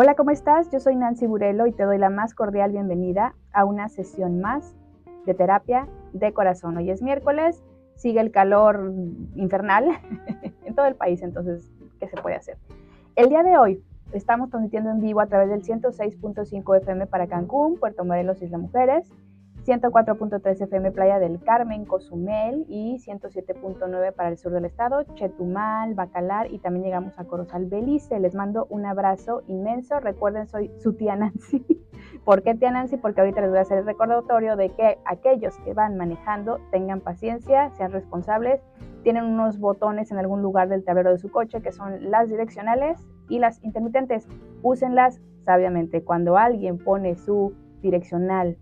Hola, ¿cómo estás? Yo soy Nancy Burelo y te doy la más cordial bienvenida a una sesión más de terapia de corazón. Hoy es miércoles, sigue el calor infernal en todo el país, entonces, ¿qué se puede hacer? El día de hoy estamos transmitiendo en vivo a través del 106.5 FM para Cancún, Puerto Morelos, Isla Mujeres, 104.3 FM Playa del Carmen, Cozumel y 107.9 para el sur del estado, Chetumal, Bacalar y también llegamos a Corozal, Belice. Les mando un abrazo inmenso. Recuerden, soy su tía Nancy. ¿Por qué tía Nancy? Porque ahorita les voy a hacer el recordatorio de que aquellos que van manejando tengan paciencia, sean responsables, tienen unos botones en algún lugar del tablero de su coche que son las direccionales y las intermitentes. Úsenlas sabiamente. Cuando alguien pone su direccional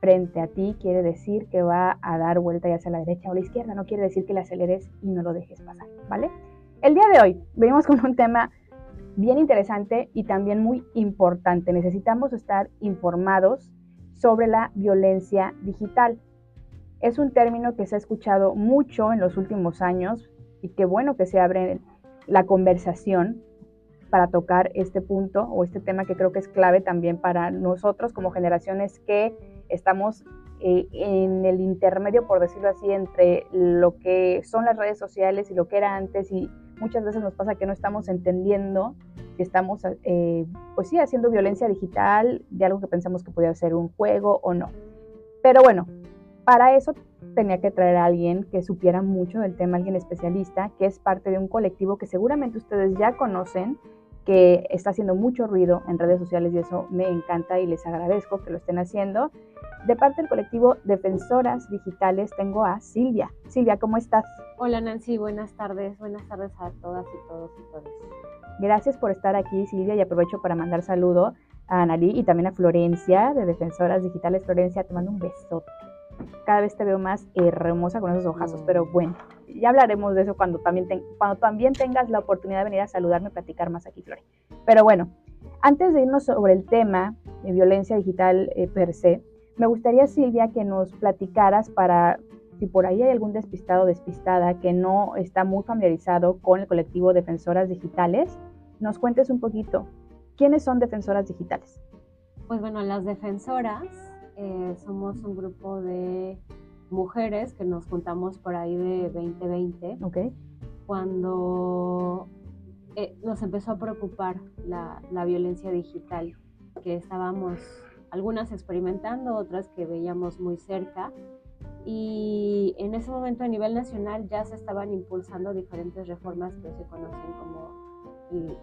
frente a ti quiere decir que va a dar vuelta ya hacia la derecha o la izquierda, no quiere decir que le aceleres y no lo dejes pasar, ¿vale? El día de hoy venimos con un tema bien interesante y también muy importante. Necesitamos estar informados sobre la violencia digital. Es un término que se ha escuchado mucho en los últimos años y qué bueno que se abre la conversación para tocar este punto o este tema que creo que es clave también para nosotros como generaciones que estamos eh, en el intermedio, por decirlo así, entre lo que son las redes sociales y lo que era antes y muchas veces nos pasa que no estamos entendiendo que estamos, eh, pues sí, haciendo violencia digital de algo que pensamos que podía ser un juego o no. Pero bueno, para eso tenía que traer a alguien que supiera mucho del tema, alguien especialista, que es parte de un colectivo que seguramente ustedes ya conocen, que está haciendo mucho ruido en redes sociales y eso me encanta y les agradezco que lo estén haciendo. De parte del colectivo Defensoras Digitales tengo a Silvia. Silvia, ¿cómo estás? Hola Nancy, buenas tardes. Buenas tardes a todas y todos y todos. Gracias por estar aquí Silvia y aprovecho para mandar saludo a Analí y también a Florencia de Defensoras Digitales. Florencia, te mando un besote. Cada vez te veo más hermosa con esos ojazos, pero mm. bueno, ya hablaremos de eso cuando también, cuando también tengas la oportunidad de venir a saludarme y platicar más aquí, Flore. Pero bueno, antes de irnos sobre el tema de violencia digital eh, per se, me gustaría, Silvia, que nos platicaras para, si por ahí hay algún despistado o despistada que no está muy familiarizado con el colectivo Defensoras Digitales, nos cuentes un poquito, ¿quiénes son Defensoras Digitales? Pues bueno, las defensoras eh, somos un grupo de mujeres que nos juntamos por ahí de 2020, okay. cuando eh, nos empezó a preocupar la, la violencia digital, que estábamos algunas experimentando, otras que veíamos muy cerca. Y en ese momento a nivel nacional ya se estaban impulsando diferentes reformas que se conocen como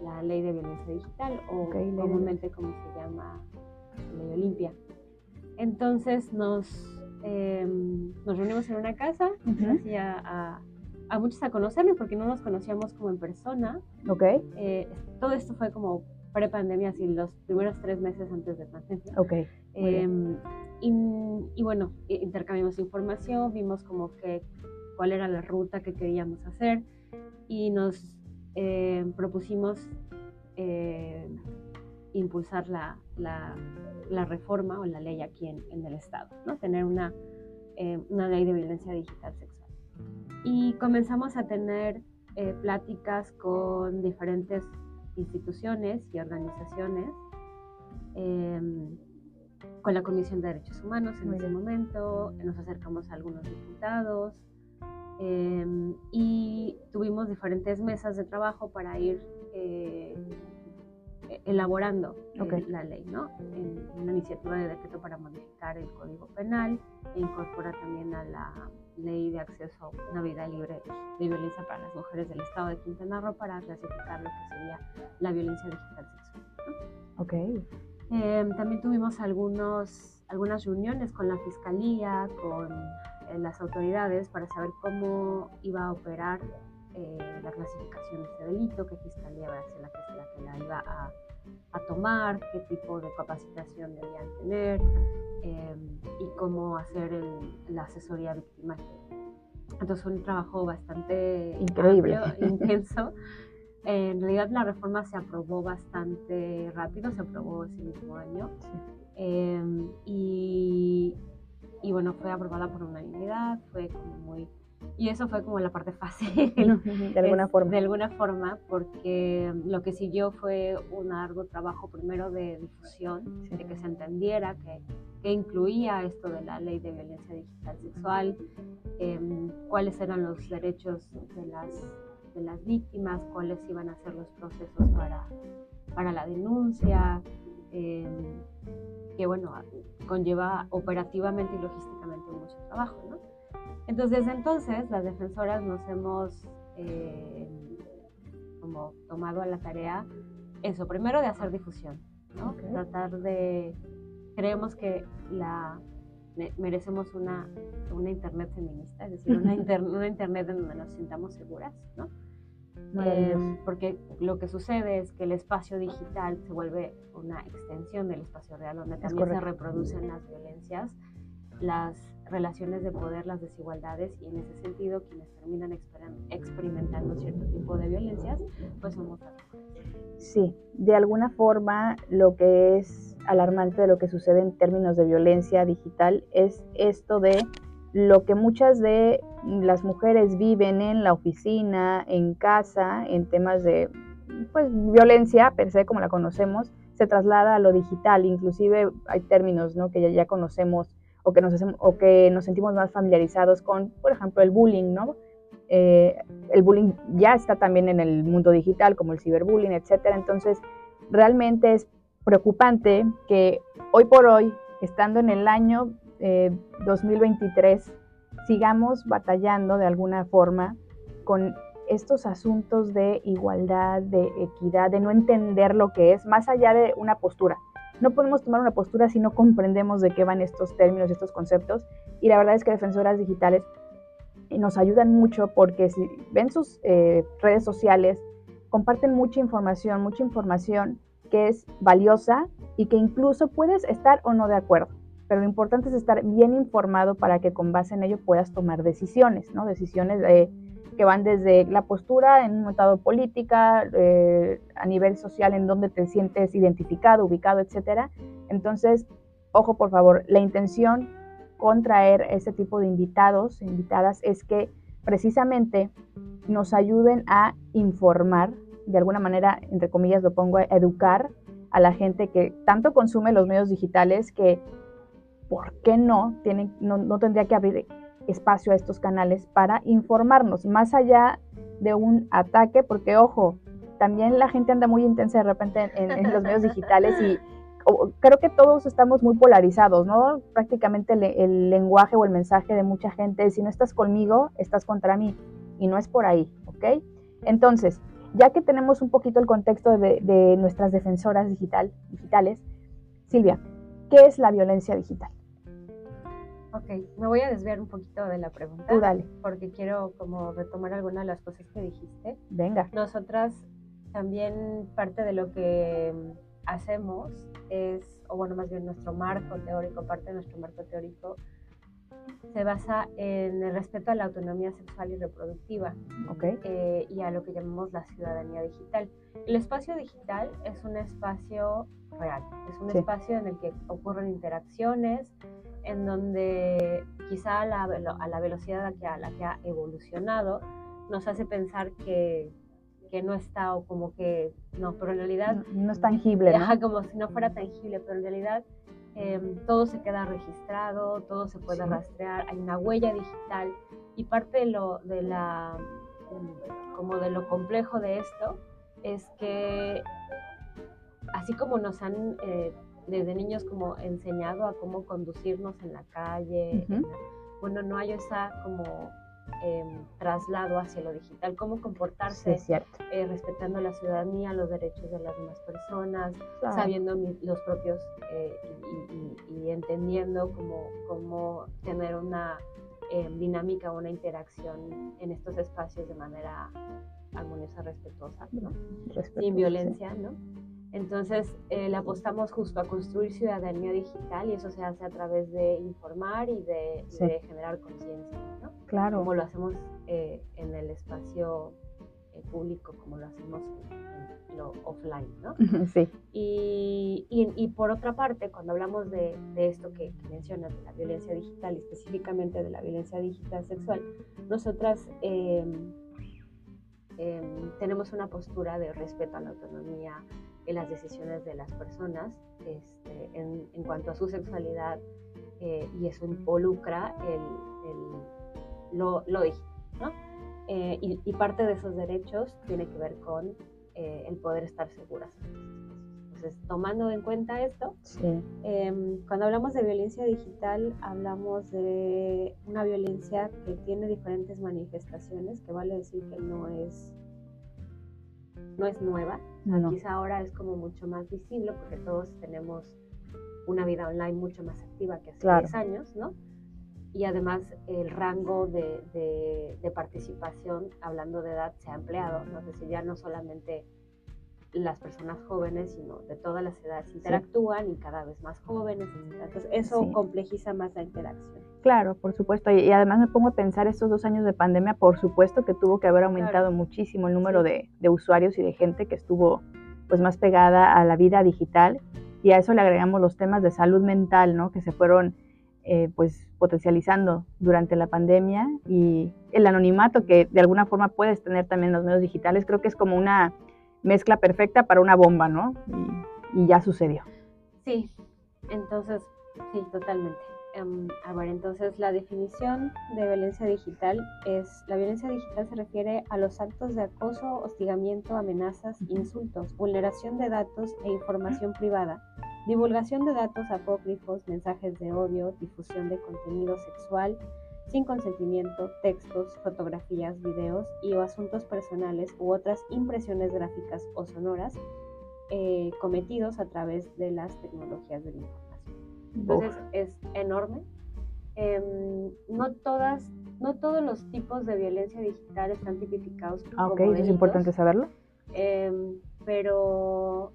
la ley de violencia digital o comúnmente como se llama ley Olimpia. Entonces nos, em, nos reunimos en una casa, y a, a, muchos a conocernos porque no nos conocíamos como en persona. Okay. Eh, todo esto fue como pre-pandemia, así los primeros tres meses antes de pandemia. Ok. Em, y, bueno, intercambiamos información, vimos como que cuál era la ruta que queríamos hacer y nos em, propusimos em, impulsar la, la, la, reforma o la ley aquí en, en el Estado, ¿no? Tener una, una ley de violencia digital sexual. Y comenzamos a tener eh, pláticas con diferentes instituciones y organizaciones em, con la Comisión de Derechos Humanos en ese momento, nos acercamos a algunos diputados em, y tuvimos diferentes mesas de trabajo para ir eh, elaborando eh, la ley, ¿no? En una iniciativa de decreto para modificar el Código Penal e incorpora también a la ley de acceso a una vida libre de violencia para las mujeres del estado de Quintana Roo para clasificar lo que sería la violencia digital sexual. Ok. Em, también tuvimos algunos, algunas reuniones con la fiscalía, con eh, las autoridades para saber cómo iba a operar eh, la clasificación de este delito, qué fiscalía va a ser la que, la, que la iba a, a, tomar, qué tipo de capacitación debían tener em, y cómo hacer el, la asesoría victimal. Entonces fue un trabajo bastante increíble, intenso. En realidad la reforma se aprobó bastante rápido, se aprobó ese mismo año. Em, y, y, bueno, fue aprobada por unanimidad, fue como muy Y eso fue como la parte fácil. de alguna forma. De alguna forma, porque lo que siguió fue un largo trabajo primero de difusión, de que se entendiera que, que, incluía esto de la ley de violencia digital sexual, em, cuáles eran los derechos de las, de las víctimas, cuáles iban a ser los procesos para, para la denuncia, em, que bueno, conlleva operativamente y logísticamente mucho trabajo, ¿no? Entonces, desde entonces, las defensoras nos hemos eh, como tomado a la tarea eso, primero de hacer difusión, ¿no? Tratar de, creemos que la, merecemos una, una internet feminista, es decir, una, una internet en donde nos sintamos seguras, ¿no? Eh, porque lo que sucede es que el espacio digital se vuelve una extensión del espacio real, donde también se reproducen las violencias, las relaciones de poder, las desigualdades, y en ese sentido quienes terminan experimentando cierto tipo de violencias, pues somos las mujeres. Sí, de alguna forma lo que es alarmante de lo que sucede en términos de violencia digital es esto de lo que muchas de las mujeres viven en la oficina, en casa, en temas de pues, violencia per se como la conocemos, se traslada a lo digital. Inclusive hay términos ¿no? que ya, ya conocemos o que, nos o que nos sentimos más familiarizados con, por ejemplo, el bullying, ¿no? Eh, el bullying ya está también en el mundo digital, como el ciberbullying, etcétera. Entonces, realmente es preocupante que hoy por hoy, estando en el año 2023 eh, sigamos batallando de alguna forma con estos asuntos de igualdad, de equidad, de no entender lo que es, más allá de una postura. No podemos tomar una postura si no comprendemos de qué van estos términos, estos conceptos. Y la verdad es que defensoras digitales nos ayudan mucho porque si ven sus eh, redes sociales, comparten mucha información, mucha información que es valiosa y que incluso puedes estar o no de acuerdo pero lo importante es estar bien informado para que con base en ello puedas tomar decisiones, ¿no? Decisiones que van desde la postura en un montado política, eh, a nivel social, en donde te sientes identificado, ubicado, etcétera. Entonces, ojo por favor, la intención con traer este tipo de invitados, invitadas, es que precisamente nos ayuden a informar, de alguna manera, entre comillas lo pongo, a educar a la gente que tanto consume los medios digitales que ¿por qué no, tienen, no, tendría que abrir espacio a estos canales para informarnos, más allá de un ataque, porque ojo, también la gente anda muy intensa de repente en, los medios digitales y creo que todos estamos muy polarizados, ¿no? Prácticamente el, lenguaje o el mensaje de mucha gente es, si no estás conmigo, estás contra mí, y no es por ahí, ¿ok? Entonces, ya que tenemos un poquito el contexto de, nuestras defensoras digital, digitales, Silvia, ¿qué es la violencia digital? Ok, me voy a desviar un poquito de la pregunta. Tú dale. Porque quiero como retomar algunas de las cosas que dijiste. Venga. Nosotras también parte de lo que hacemos es, o bueno, más bien nuestro marco teórico, parte de nuestro marco teórico, se basa en el respeto a la autonomía sexual y reproductiva okay. Eh, y a lo que llamamos la ciudadanía digital. El espacio digital es un espacio real, es un espacio en el que ocurren interacciones, en donde quizá a la, a la velocidad a la que ha evolucionado nos hace pensar que, que no está o como que no, pero en realidad... No, es tangible, ¿no? como si no fuera tangible, pero en realidad em, todo se queda registrado, todo se puede rastrear, hay una huella digital y parte de lo, de la, como de lo complejo de esto es que así como nos han eh, desde niños como enseñado a cómo conducirnos en la calle. bueno, no hay esa como em, traslado hacia lo digital, cómo comportarse eh, respetando la ciudadanía, los derechos de las demás personas, sabiendo los propios eh, y, entendiendo cómo, cómo tener una em, dinámica, una interacción en estos espacios de manera armoniosa, respetuosa, ¿no? sin violencia, ¿no? Entonces, eh, le apostamos justo a construir ciudadanía digital y eso se hace a través de informar y de, generar conciencia, ¿no? Claro. Como lo hacemos eh, en el espacio eh, público como lo hacemos en, lo offline, ¿no? Sí. Y, y, y, por otra parte, cuando hablamos de, de esto que, que, mencionas, de la violencia digital, específicamente de la violencia digital sexual, nosotras eh, eh, tenemos una postura de respeto a la autonomía en las decisiones de las personas este, en, en, cuanto a su sexualidad eh, y eso involucra el, el, lo, lo digital, ¿no? Eh, y, y, parte de esos derechos tiene que ver con eh, el poder estar seguras. Entonces, tomando en cuenta esto, sí. eh, cuando hablamos de violencia digital, hablamos de una violencia que tiene diferentes manifestaciones, que vale decir que no es, no es nueva. No, no. Quizá ahora es como mucho más visible porque todos tenemos una vida online mucho más activa que hace Claro. 10 años, ¿no? y además el rango de, de, de, participación, hablando de edad, se ha ampliado, ¿no? es decir, ya no solamente las personas jóvenes, sino de todas las edades interactúan sí. y cada vez más jóvenes, etc. Entonces eso sí. complejiza más la interacción. Claro, por supuesto, y, y, además me pongo a pensar estos dos años de pandemia, por supuesto que tuvo que haber aumentado claro. muchísimo el número sí. de, de usuarios y de gente que estuvo pues más pegada a la vida digital y a eso le agregamos los temas de salud mental, ¿no? Que se fueron eh, pues potencializando durante la pandemia y el anonimato que de alguna forma puedes tener también en los medios digitales, creo que es como una mezcla perfecta para una bomba, ¿no? Y, y ya sucedió. Sí, entonces, sí, totalmente. Um, a ver, entonces la definición de violencia digital es, la violencia digital se refiere a los actos de acoso, hostigamiento, amenazas, insultos, vulneración de datos e información privada divulgación de datos apócrifos, mensajes de odio, difusión de contenido sexual sin consentimiento, textos, fotografías, videos y o asuntos personales u otras impresiones gráficas o sonoras eh, cometidos a través de las tecnologías de la información. Entonces Uf. es enorme. Eh, no todas, no todos los tipos de violencia digital están tipificados. Ah, ok, eso es importante saberlo. Eh, pero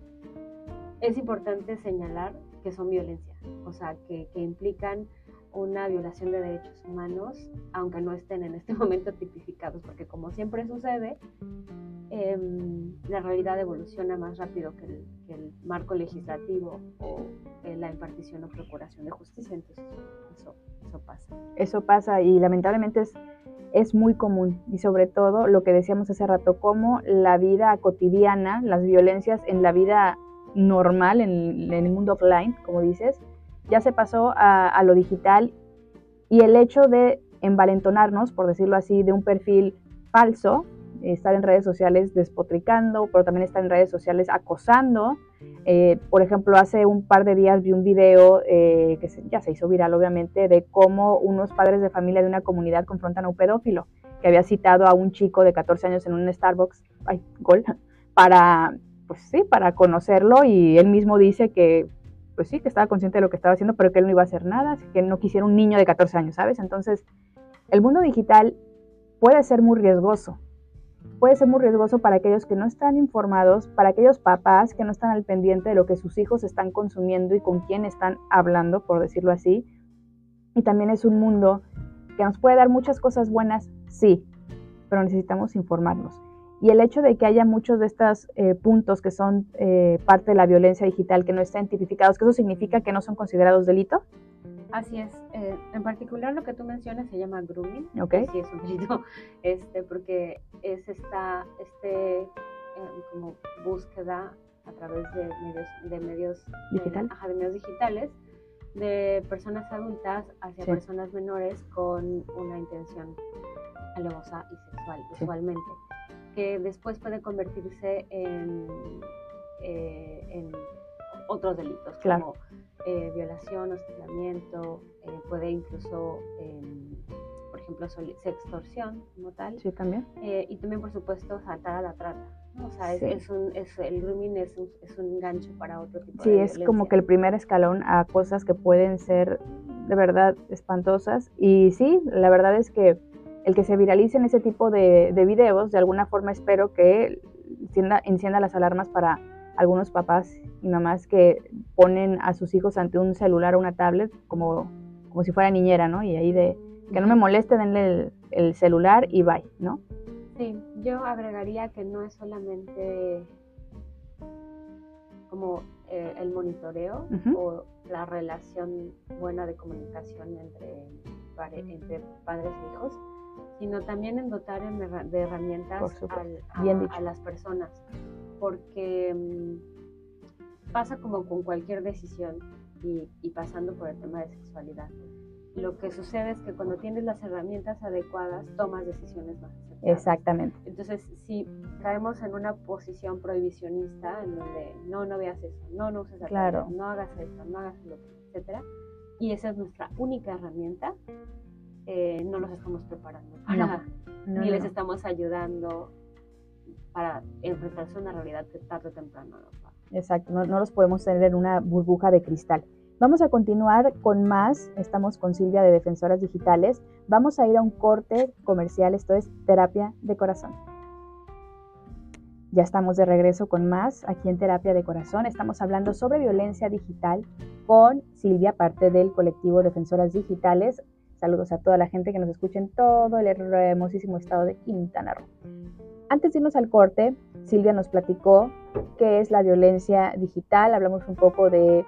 es importante señalar que son violencia, o sea, que, que, implican una violación de derechos humanos, aunque no estén en este momento tipificados, porque como siempre sucede, eh, la realidad evoluciona más rápido que el, que el marco legislativo o eh, la impartición o procuración de justicia, entonces eso, eso pasa. Eso pasa y lamentablemente es es muy común y sobre todo lo que decíamos hace rato, como la vida cotidiana, las violencias en la vida normal, en, en el mundo offline, como dices, ya se pasó a, a, lo digital y el hecho de envalentonarnos, por decirlo así, de un perfil falso, estar en redes sociales despotricando, pero también estar en redes sociales acosando. Eh, por ejemplo, hace un par de días vi un video eh, que ya se hizo viral, obviamente, de cómo unos padres de familia de una comunidad confrontan a un pedófilo que había citado a un chico de 14 años en un Starbucks, ay, gol, para, pues sí, para conocerlo y él mismo dice que, pues sí, que estaba consciente de lo que estaba haciendo, pero que él no iba a hacer nada, que no quisiera un niño de 14 años, ¿sabes? Entonces, el mundo digital puede ser muy riesgoso, puede ser muy riesgoso para aquellos que no están informados, para aquellos papás que no están al pendiente de lo que sus hijos están consumiendo y con quién están hablando, por decirlo así. Y también es un mundo que nos puede dar muchas cosas buenas, sí, pero necesitamos informarnos. Y el hecho de que haya muchos de estos eh, puntos que son eh, parte de la violencia digital que no están tipificados, que eso significa que no son considerados delito. Así es. Eh, en particular lo que tú mencionas se llama grooming. Ok. Sí, es un delito, este, porque es esta, este, eh, como búsqueda a través de medios, de medios, ¿Digital? de, ajá, de medios digitales de personas adultas hacia sí. personas menores con una intención alevosa y sexual, sí. usualmente, que después puede convertirse en, eh, en otros delitos, claro. como eh, violación, hostigamiento, eh, puede incluso, eh, por ejemplo, sextorsión como tal. Sí, también. Y también, por supuesto, saltar a la trata. ¿no? O sea, sí. es, es, un, es, el grooming es un, es un gancho para otro tipo sí, de Sí, es como que el primer escalón a cosas que pueden ser de verdad espantosas. Y sí, la verdad es que el que se viralicen ese tipo de, de videos, de alguna forma espero que encienda, encienda las alarmas para algunos papás y mamás que ponen a sus hijos ante un celular o una tablet como, como si fuera niñera, ¿no? Y ahí de que no me moleste, denle el, el celular y bye, ¿no? Sí, yo agregaría que no es solamente como eh, el monitoreo o la relación buena de comunicación entre, entre padres e hijos, sino también en dotar de herramientas a, las personas, porque mm, pasa como con cualquier decisión y, y pasando por el tema de sexualidad lo que sucede es que cuando tienes las herramientas adecuadas, tomas decisiones más Exactamente. Entonces, si caemos en una posición prohibicionista, en donde no, no veas eso, no, no uses la claro. no hagas esto, no hagas lo otro, etcétera, y esa es nuestra única herramienta, eh, no nos estamos preparando para, ni les estamos ayudando para enfrentarse a una realidad que tarde o temprano nos va. Exacto, no, no los podemos tener en una burbuja de cristal. Vamos a continuar con más. Estamos con Silvia de Defensoras Digitales. Vamos a ir a un corte comercial. Esto es Terapia de Corazón. Ya estamos de regreso con más aquí en Terapia de Corazón. Estamos hablando sobre violencia digital con Silvia, parte del colectivo Defensoras Digitales. Saludos a toda la gente que nos escucha en todo el hermosísimo estado de Quintana Roo. Antes de irnos al corte, Silvia nos platicó qué es la violencia digital. Hablamos un poco de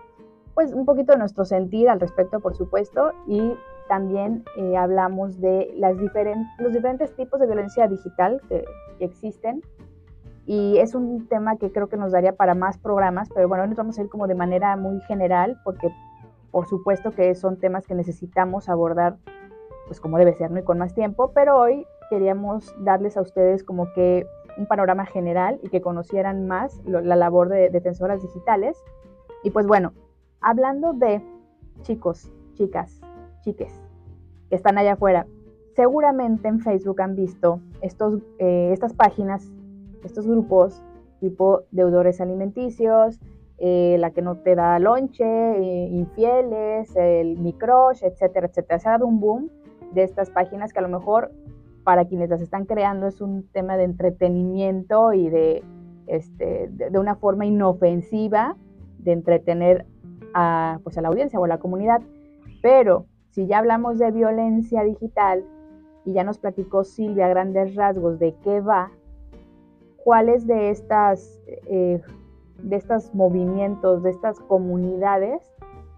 pues un poquito de nuestro sentir al respecto, por supuesto, y también eh, hablamos de las los diferentes tipos de violencia digital que, existen. Y es un tema que creo que nos daría para más programas, pero bueno, hoy nos vamos a ir como de manera muy general, porque por supuesto que son temas que necesitamos abordar, pues como debe ser, ¿no? Y con más tiempo, pero hoy queríamos darles a ustedes como que un panorama general y que conocieran más la labor de defensoras digitales. Y pues bueno, hablando de chicos, chicas, chiques que están allá afuera, seguramente en Facebook han visto estos, eh, estas páginas, estos grupos tipo deudores alimenticios, eh, la que no te da lonche, eh, infieles, el microsh, etcétera, etcétera. Se ha dado un boom de estas páginas que a lo mejor para quienes las están creando es un tema de entretenimiento y de, este, de una forma inofensiva de entretener a, pues a la audiencia o a la comunidad. Pero si ya hablamos de violencia digital y ya nos platicó Silvia grandes rasgos de qué va, cuáles de estas eh, de estos movimientos, de estas comunidades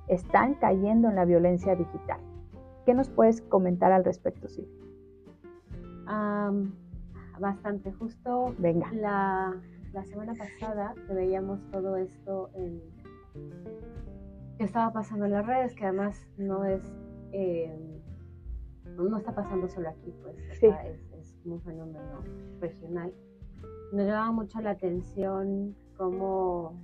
están cayendo en la violencia digital. ¿Qué nos puedes comentar al respecto, Silvia? bastante, justo Venga. La, la semana pasada que veíamos todo esto en, que estaba pasando en las redes, que además no es, eh, no está pasando solo aquí, pues es, es, un fenómeno regional. Nos llamaba mucho la atención cómo,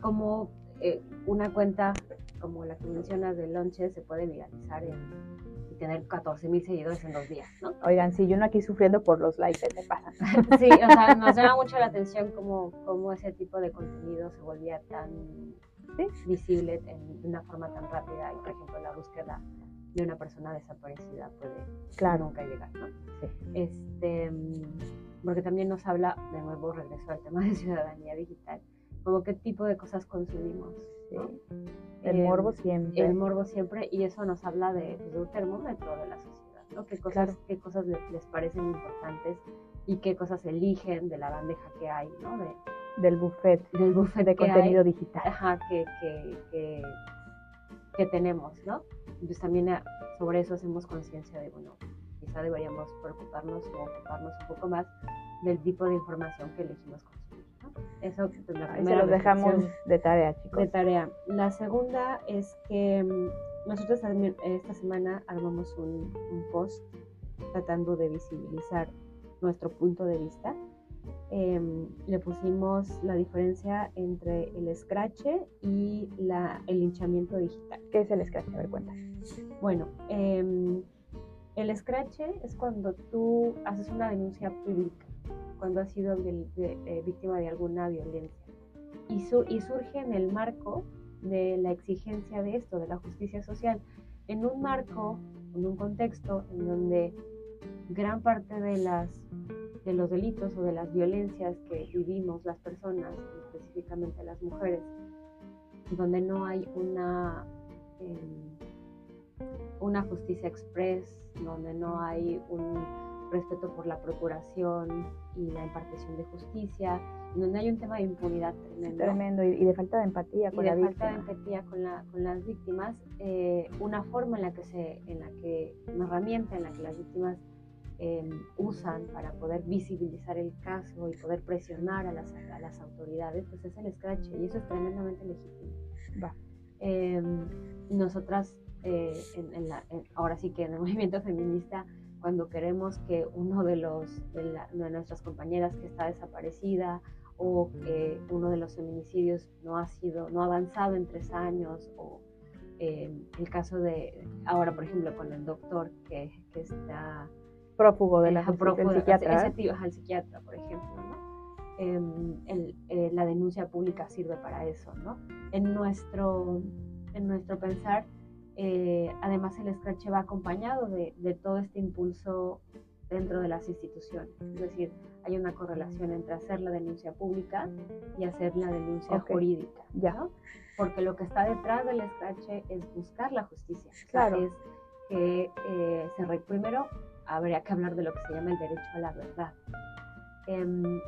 cómo eh, una cuenta como la que mencionas de Lonche se puede viralizar y tener 14 mil seguidores en dos días, ¿no? Oigan, si yo no aquí sufriendo por los likes, ¿qué pasa? sí, o sea, nos llama mucho la atención cómo, cómo ese tipo de contenido se volvía tan visible de una forma tan rápida y por ejemplo la búsqueda de una persona desaparecida puede claro. nunca llegar, ¿no? Este, porque también nos habla, de nuevo regreso al tema de ciudadanía digital, como qué tipo de cosas consumimos. El eh, morbo siempre. El morbo siempre, y eso nos habla de, pues, de un termómetro de la sociedad, ¿no? Qué cosas, qué cosas les, les, parecen importantes y qué cosas eligen de la bandeja que hay, ¿no? De, del buffet, del buffet de contenido digital. Ajá, que, que, tenemos, ¿no? Entonces también ah, sobre eso hacemos conciencia de, bueno, quizá deberíamos preocuparnos o ocuparnos un poco más del tipo de información que elegimos consumir. ¿no? Eso pues, la primera. Se los dejamos de tarea, chicos. De tarea. La segunda es que mm, nosotros esta semana armamos un, un post tratando de visibilizar nuestro punto de vista Em, le pusimos la diferencia entre el scratch y la, el linchamiento digital. ¿Qué es el scratch? A ver, cuenta. Bueno, em, el scratch es cuando tú haces una denuncia pública, cuando has sido eh, víctima de alguna violencia. Y, surge en el marco de la exigencia de esto, de la justicia social, en un marco, en un contexto en donde gran parte de los delitos o de las violencias que vivimos las personas, específicamente las mujeres, donde no hay una, em, una justicia express, donde no hay respeto por la procuración y la impartición de justicia, donde hay un tema de impunidad tremendo. Tremendo, y, de falta de empatía con y la de falta de empatía con, la, con las víctimas, eh, una forma en la que se, en la que, una herramienta en la que las víctimas em, usan para poder visibilizar el caso y poder presionar a las, a las autoridades, pues es el scratch, y eso es tremendamente legítimo. Va. Em, nosotras, eh, en, la, ahora sí que en el movimiento feminista, cuando queremos que uno de los de, nuestras compañeras que está desaparecida o que uno de los feminicidios no ha sido no ha avanzado en tres años o eh, el caso de ahora por ejemplo con el doctor que, que está prófugo de la prófugo, psiquiatra ese tío es el psiquiatra por ejemplo ¿no? Em, el, eh, la denuncia pública sirve para eso no en nuestro en nuestro pensar eh, además, el Scratch va acompañado de, todo este impulso dentro de las instituciones. Es decir, hay una correlación entre hacer la denuncia pública y hacer la denuncia jurídica. Ya. Porque lo que está detrás del Scratch es buscar la justicia. Claro. es que eh, se primero habría que hablar de lo que se llama el derecho a la verdad. Em,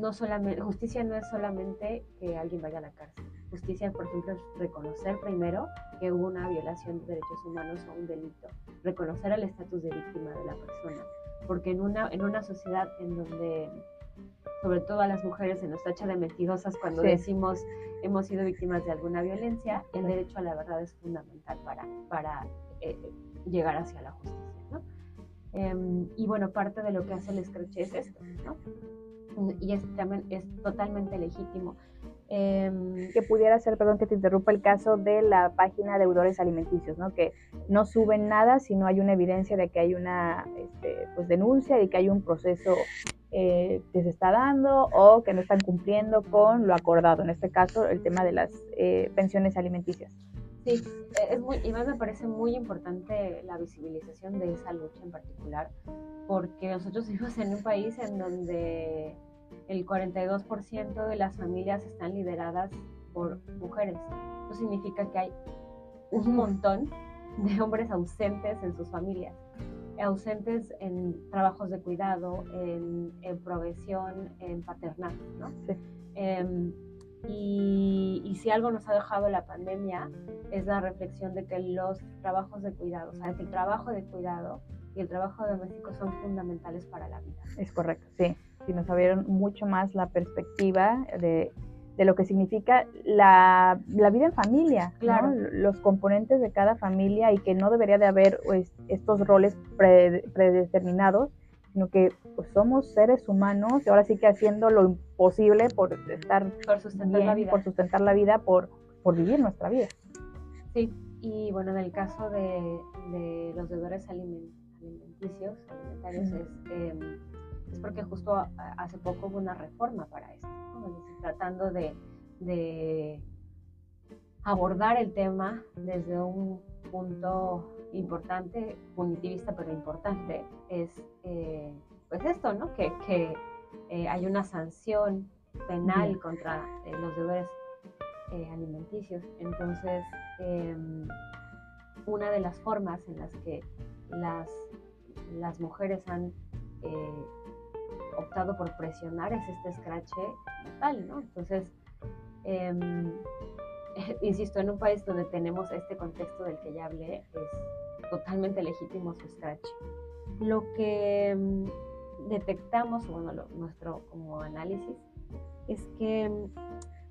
no solamente, justicia no es solamente que alguien vaya a la cárcel. Justicia, por ejemplo, es reconocer primero que hubo una violación de derechos humanos o un delito, reconocer el estatus de víctima de la persona, porque en una, en una sociedad en donde sobre todo a las mujeres se nos tacha de mentirosas cuando decimos hemos sido víctimas de alguna violencia, el derecho a la verdad es fundamental para, para eh, llegar hacia la justicia. ¿no? Em, y bueno, parte de lo que hace el Scratch es esto, ¿no? Y es, es totalmente legítimo. Em, que pudiera ser, perdón que te interrumpa, el caso de la página de deudores alimenticios, ¿no? que no suben nada si no hay una evidencia de que hay una este, pues, denuncia y que hay un proceso eh, que se está dando o que no están cumpliendo con lo acordado, en este caso el tema de las eh, pensiones alimenticias. Sí, es muy, y más me parece muy importante la visibilización de esa lucha en particular, porque nosotros vivimos en un país en donde el 42% de las familias están lideradas por mujeres. Eso significa que hay un montón de hombres ausentes en sus familias, ausentes en trabajos de cuidado, en, provisión, en paternal, ¿no? Em, y, si algo nos ha dejado la pandemia es la reflexión de que los trabajos de cuidado, o sea, que el trabajo de cuidado y el trabajo doméstico son fundamentales para la vida. Es correcto, sí si nos abrieron mucho más la perspectiva de, de lo que significa la, la vida en familia, claro. los componentes de cada familia y que no debería de haber pues, estos roles predeterminados, sino que pues, somos seres humanos y ahora sí que haciendo lo imposible por estar por sustentar la vida, por sustentar la vida, por, por vivir nuestra vida. Sí, y bueno, en el caso de, de los deudores alimenticios, alimentarios, es... Em, es porque justo hace poco hubo una reforma para eso, tratando de, de, abordar el tema desde un punto importante, punitivista pero importante, es eh, pues esto, ¿no? Que, que eh, hay una sanción penal contra eh, los deberes alimenticios. Entonces, em, una de las formas en las que las, las mujeres han optado por presionar es este scratch tal, ¿no? Entonces, em, insisto, en un país donde tenemos este contexto del que ya hablé, es totalmente legítimo su scratch. Lo que em, detectamos, bueno, nuestro como análisis, es que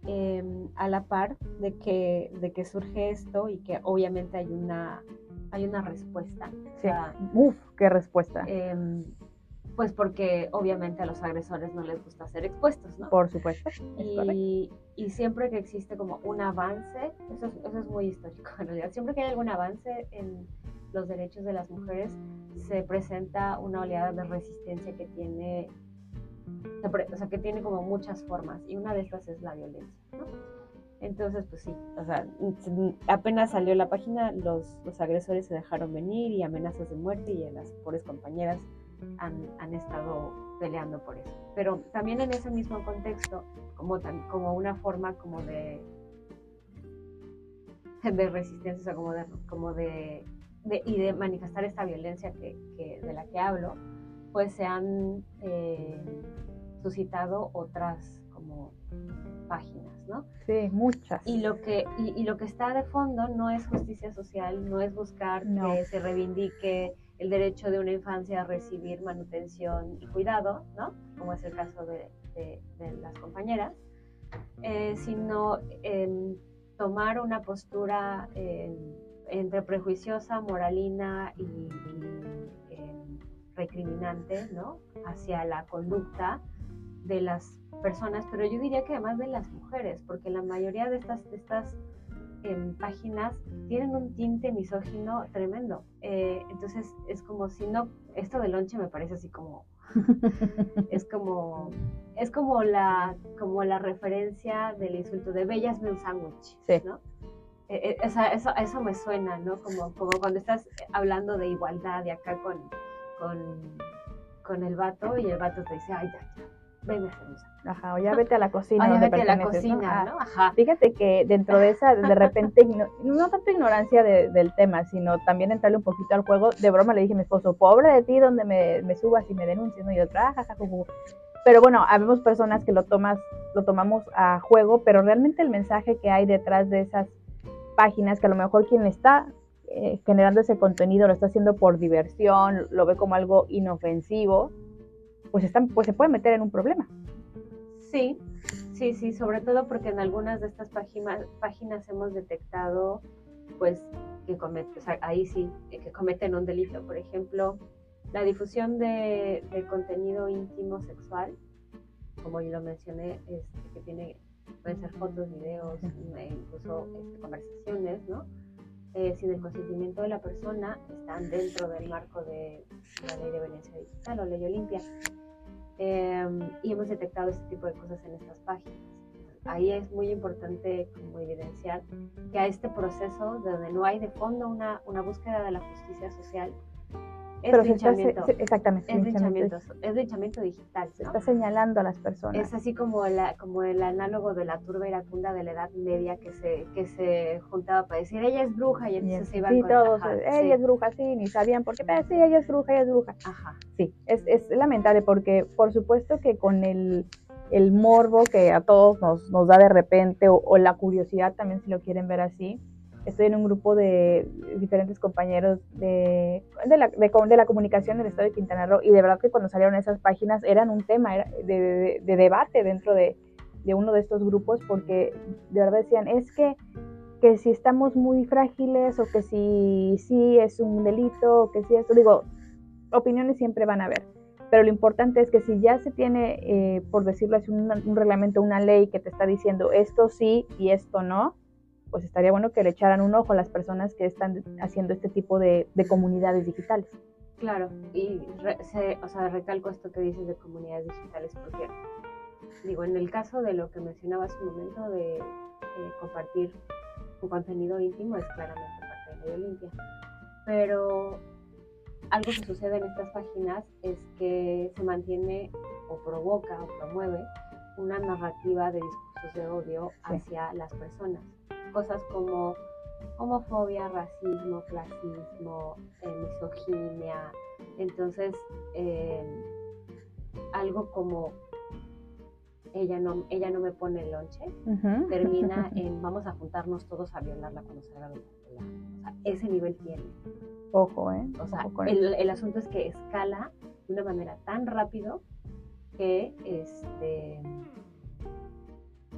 em, a la par de que, de que surge esto y que obviamente hay una, hay una respuesta. Sí. Uf, qué respuesta. Pues porque obviamente a los agresores no les gusta ser expuestos, ¿no? Por supuesto. Y, y, siempre que existe como un avance, eso es, eso es muy histórico en realidad, siempre que hay algún avance en los derechos de las mujeres, se presenta una oleada de resistencia que tiene, o sea, que tiene como muchas formas y una de estas es la violencia, ¿no? Entonces, pues sí, o sea, apenas salió la página, los, los agresores se dejaron venir y amenazas de muerte y a las pobres compañeras han, estado peleando por eso. Pero también en ese mismo contexto, como, como una forma como de, de resistencia, o sea, como de, como de, y de manifestar esta violencia que, de la que hablo, pues se han eh, suscitado otras como páginas, ¿no? Sí, muchas. Y lo que y, lo que está de fondo no es justicia social, no es buscar que se reivindique el derecho de una infancia a recibir manutención y cuidado, ¿no? Como es el caso de, las compañeras, eh, sino tomar una postura entre prejuiciosa, moralina y, recriminante, ¿no? Hacia la conducta de las personas, pero yo diría que además de las mujeres, porque la mayoría de estas, estas em, páginas tienen un tinte misógino tremendo. Eh, entonces es como si no, esto del lonche me parece así como, es como, es como la, como la referencia del insulto de bellas un sándwich, ¿no? E, e, eso, eso, me suena, ¿no? Como, como cuando estás hablando de igualdad y acá con, con, con el vato y el vato te dice, ay, ya, ya, Ajá, o ya vete a la cocina. ya vete a la cocina, ¿no? Ajá. Fíjate que dentro de esa, de repente, no, tanto ignorancia del tema, sino también entrarle un poquito al juego. De broma le dije a mi esposo, pobre de ti, donde me, me subas y me denuncias, ¿no? Y yo, jajaja, Pero bueno, habemos personas que lo, tomas, lo tomamos a juego, pero realmente el mensaje que hay detrás de esas páginas, que a lo mejor quien está eh, generando ese contenido lo está haciendo por diversión, lo ve como algo inofensivo, pues, están, pues se puede meter en un problema. Sí, sí, sí, sobre todo porque en algunas de estas páginas, páginas hemos detectado, pues, que cometen, o sea, ahí sí, que cometen un delito. Por ejemplo, la difusión de, contenido íntimo sexual, como yo lo mencioné, este, que tiene, pueden ser fotos, videos, e incluso este, conversaciones, ¿no? Eh, sin el consentimiento de la persona, están dentro del marco de la ley de violencia digital o ley Olimpia. Em, y hemos detectado este tipo de cosas en estas páginas. Ahí es muy importante como evidenciar que a este proceso donde no hay de fondo una, una búsqueda de la justicia social, es linchamiento. exactamente. Es linchamiento, es linchamiento digital. Se está señalando a las personas. Es así como, la, como el análogo de la turba iracunda de la Edad Media que se, que se juntaba para decir ella es bruja y entonces se iban sí, todos, ella es bruja, sí, ni sabían por qué, pero sí, ella es bruja, ella es bruja. Ajá. Sí, es, es lamentable porque por supuesto que con el, el morbo que a todos nos, nos da de repente o, o la curiosidad también si lo quieren ver así, estoy en un grupo de diferentes compañeros de, de, la, de, la, comunicación del estado de Quintana Roo y de verdad que cuando salieron esas páginas eran un tema de, de, debate dentro de, uno de estos grupos porque de verdad decían, es que, que si estamos muy frágiles o que si sí es un delito o que si esto, digo, opiniones siempre van a haber. Pero lo importante es que si ya se tiene, eh, por decirlo así, un reglamento, una ley que te está diciendo esto sí y esto no, pues estaría bueno que le echaran un ojo a las personas que están haciendo este tipo de, comunidades digitales. Claro, y o sea, recalco esto que dices de comunidades digitales porque, digo, en el caso de lo que mencionaba hace un momento de compartir un contenido íntimo es claramente parte de la limpia, pero algo que sucede en estas páginas es que se mantiene o provoca o promueve una narrativa de discursos de odio hacia las personas cosas como homofobia, racismo, clasismo, eh, misoginia. Entonces, em, algo como ella no, ella no me pone el lonche, termina en vamos a juntarnos todos a violarla cuando salga de la O sea, ese nivel tiene. Ojo, ¿eh? O sea, el, el, asunto es que escala de una manera tan rápido que este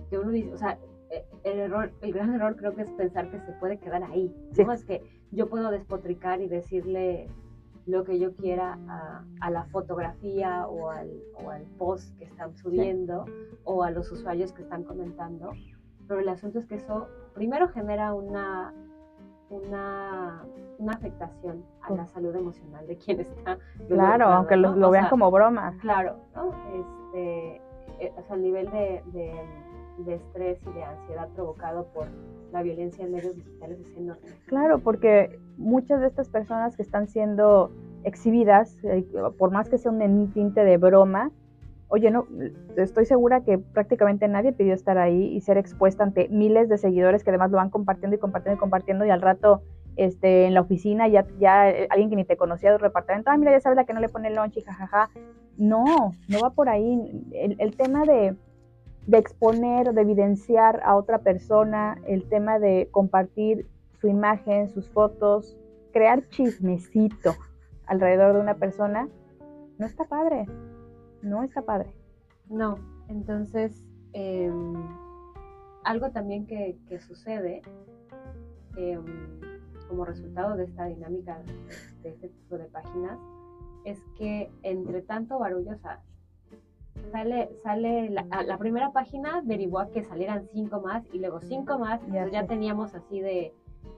que uno dice, o sea, eh, el error, el gran error creo que es pensar que se puede quedar ahí. ¿no? Es que yo puedo despotricar y decirle lo que yo quiera a, la fotografía o al, o al, post que están subiendo o a los usuarios que están comentando. Pero el asunto es que eso primero genera una, una, una afectación a la salud emocional de quien está. Claro, aunque lo, vean como broma. Claro, ¿no? Este, eh, o sea, el nivel de de estrés y de ansiedad provocado por la violencia en medios digitales es enorme. Claro, porque muchas de estas personas que están siendo exhibidas, eh, por más que sea un tinte de broma, oye, no, estoy segura que prácticamente nadie pidió estar ahí y ser expuesta ante miles de seguidores que además lo van compartiendo y compartiendo y compartiendo y al rato este, en la oficina, ya, ya eh, alguien que ni te conocía del departamento, ah, mira, ya sabes la que no le pone lunch y jajaja. No, no va por ahí. El, tema de, de exponer, de evidenciar a otra persona, el tema de compartir su imagen, sus fotos, crear chismecito alrededor de una persona, no está padre. No está padre. No, entonces, em, algo también que, sucede em, como resultado de esta dinámica de este tipo de páginas es que entre tanto barullo, o sale, sale la, primera página derivó a que salieran cinco más y luego cinco más, ya, ya teníamos así de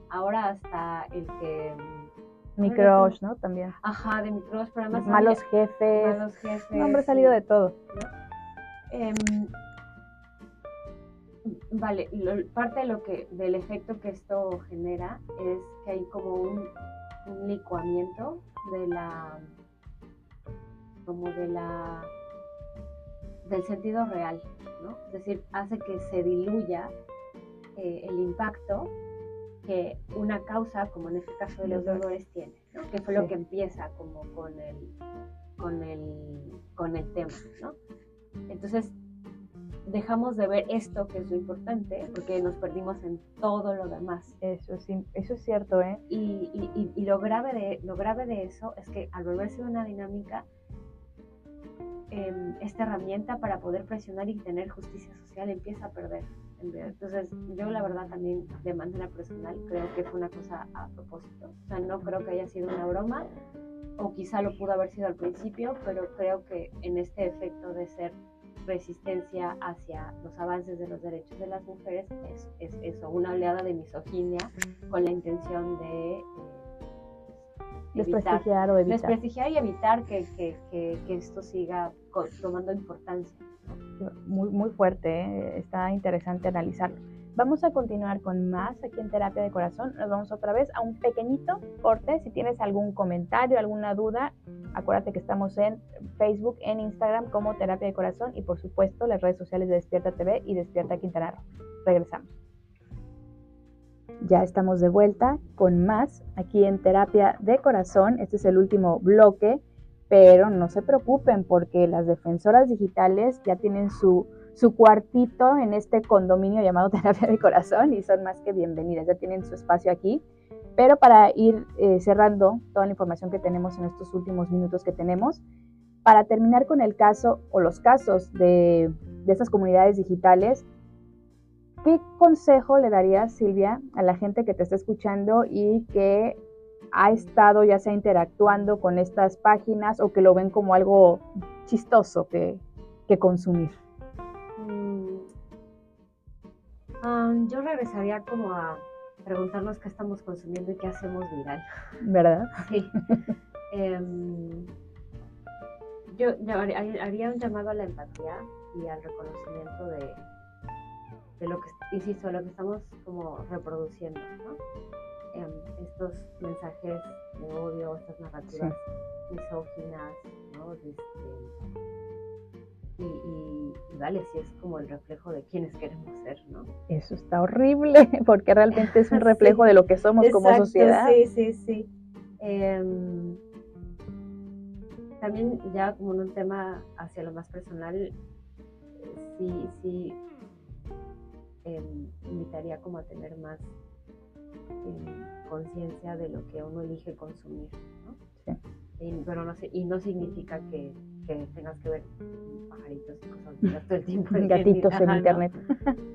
ahora hasta el que mi crush, ¿no? También. Ajá, de mi crush, pero además... Malos jefes. Malos jefes. No, hombre, salido de todo. Em, vale, parte de lo que, del efecto que esto genera es que hay como un, licuamiento de la, como de la, del sentido real, ¿no? Es decir, hace que se diluya eh, el impacto que una causa, como en este caso de los dolores, tiene, que fue lo que empieza como con el, con el, con el tema. ¿no? Entonces, dejamos de ver esto que es lo importante porque nos perdimos en todo lo demás. Eso, sí, eso es cierto, ¿eh? Y, y, y, lo, grave de, lo grave de eso es que al volverse una dinámica, em, esta herramienta para poder presionar y tener justicia social empieza a perder. Entonces, yo la verdad también de manera personal creo que fue una cosa a propósito. O sea, no creo que haya sido una broma, o quizá lo pudo haber sido al principio, pero creo que en este efecto de ser resistencia hacia los avances de los derechos de las mujeres es, eso, una oleada de misoginia con la intención de... Desprestigiar o evitar. Desprestigiar y evitar que, que, que esto siga tomando importancia muy, muy fuerte, ¿eh? está interesante analizarlo. Vamos a continuar con más aquí en Terapia de Corazón. Nos vamos otra vez a un pequeñito corte. Si tienes algún comentario, alguna duda, acuérdate que estamos en Facebook, en Instagram como Terapia de Corazón y por supuesto las redes sociales de Despierta TV y Despierta Quintana Roo. Regresamos. Ya estamos de vuelta con más aquí en Terapia de Corazón. Este es el último bloque pero no se preocupen porque las defensoras digitales ya tienen su, su cuartito en este condominio llamado terapia de corazón y son más que bienvenidas, ya tienen su espacio aquí. Pero para ir eh, cerrando toda la información que tenemos en estos últimos minutos que tenemos, para terminar con el caso o los casos de, de estas comunidades digitales, ¿qué consejo le darías, Silvia, a la gente que te está escuchando y que ha estado ya sea interactuando con estas páginas o que lo ven como algo chistoso que, consumir? Mm, yo regresaría como a preguntarnos qué estamos consumiendo y qué hacemos viral. ¿Verdad? Sí. Em, yo, haría un llamado a la empatía y al reconocimiento de, de lo que, insisto, lo que estamos como reproduciendo, ¿no? Em, estos mensajes de odio, estas narrativas misóginas, ¿no? Este, y, vale, si es como el reflejo de quienes queremos ser, ¿no? Eso está horrible, porque realmente es un reflejo de lo que somos como sociedad. Sí, sí, sí. Em, también ya como en un tema hacia lo más personal, sí, sí em, invitaría como a tener más conciencia de lo que uno elige consumir, ¿no? Y, pero no, y no significa que, que, tengas que ver pajaritos y cosas todo el tiempo. Gatitos en, internet.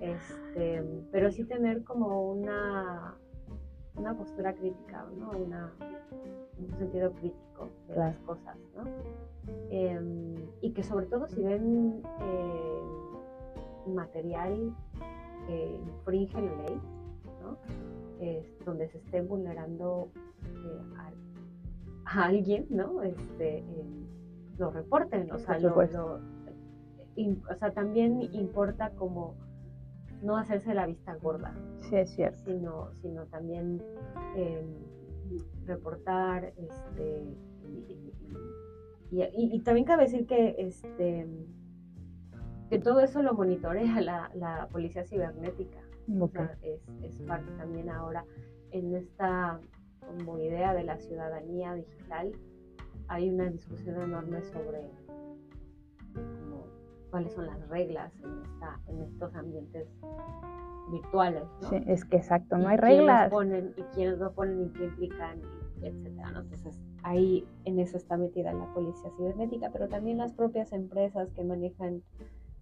Este, pero sí tener como una, una postura crítica, ¿no? Una, un sentido crítico de las cosas, ¿no? Em, y que sobre todo si ven eh, material que infringe la ley, ¿no? donde se esté vulnerando eh, a, alguien, ¿no? Este, lo reporten, o sea, o sea, también importa como no hacerse la vista gorda. Sí, es cierto. Sino, sino también em, reportar, este, y, también cabe decir que, este, que todo eso lo monitorea la, la policía cibernética es, parte también ahora en esta como idea de la ciudadanía digital, hay una discusión enorme sobre cuáles son las reglas en, estos ambientes virtuales. Sí, es que exacto, no hay reglas. Ponen, y quiénes lo ponen y qué implican, etcétera. Entonces, ahí en eso está metida la policía cibernética, pero también las propias empresas que manejan